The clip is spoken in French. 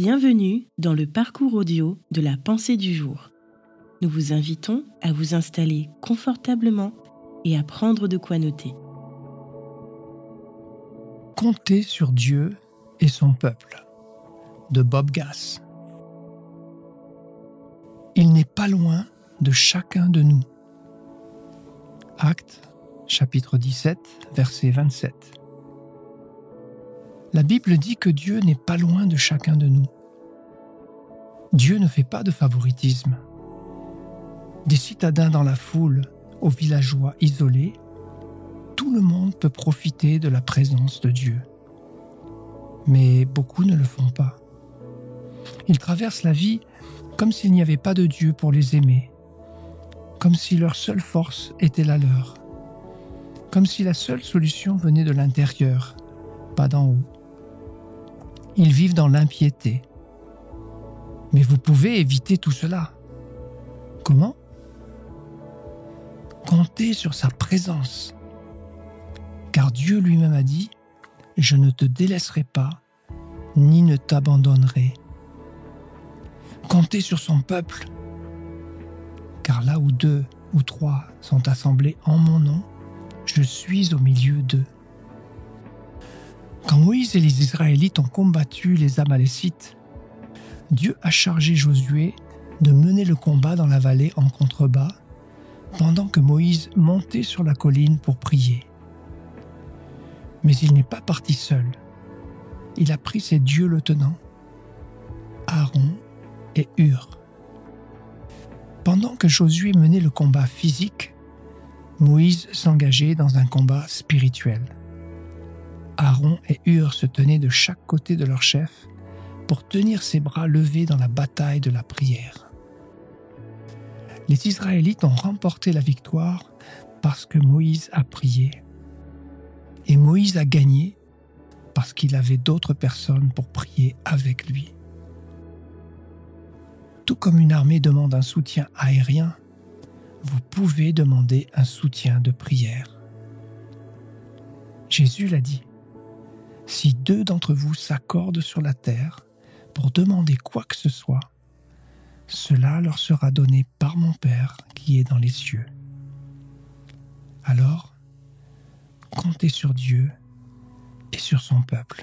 Bienvenue dans le parcours audio de la pensée du jour. Nous vous invitons à vous installer confortablement et à prendre de quoi noter. Comptez sur Dieu et son peuple de Bob Gass. Il n'est pas loin de chacun de nous. Acte chapitre 17 verset 27. La Bible dit que Dieu n'est pas loin de chacun de nous. Dieu ne fait pas de favoritisme. Des citadins dans la foule aux villageois isolés, tout le monde peut profiter de la présence de Dieu. Mais beaucoup ne le font pas. Ils traversent la vie comme s'il n'y avait pas de Dieu pour les aimer, comme si leur seule force était la leur, comme si la seule solution venait de l'intérieur, pas d'en haut. Ils vivent dans l'impiété. Mais vous pouvez éviter tout cela. Comment? Comptez sur sa présence. Car Dieu lui-même a dit, Je ne te délaisserai pas, ni ne t'abandonnerai. Comptez sur son peuple. Car là où deux ou trois sont assemblés en mon nom, je suis au milieu d'eux. Quand Moïse et les Israélites ont combattu les Amalécites, Dieu a chargé Josué de mener le combat dans la vallée en contrebas, pendant que Moïse montait sur la colline pour prier. Mais il n'est pas parti seul. Il a pris ses dieux le tenant, Aaron et Hur. Pendant que Josué menait le combat physique, Moïse s'engageait dans un combat spirituel. Aaron et Hur se tenaient de chaque côté de leur chef pour tenir ses bras levés dans la bataille de la prière. Les Israélites ont remporté la victoire parce que Moïse a prié. Et Moïse a gagné parce qu'il avait d'autres personnes pour prier avec lui. Tout comme une armée demande un soutien aérien, vous pouvez demander un soutien de prière. Jésus l'a dit. Si deux d'entre vous s'accordent sur la terre pour demander quoi que ce soit, cela leur sera donné par mon Père qui est dans les cieux. Alors, comptez sur Dieu et sur son peuple.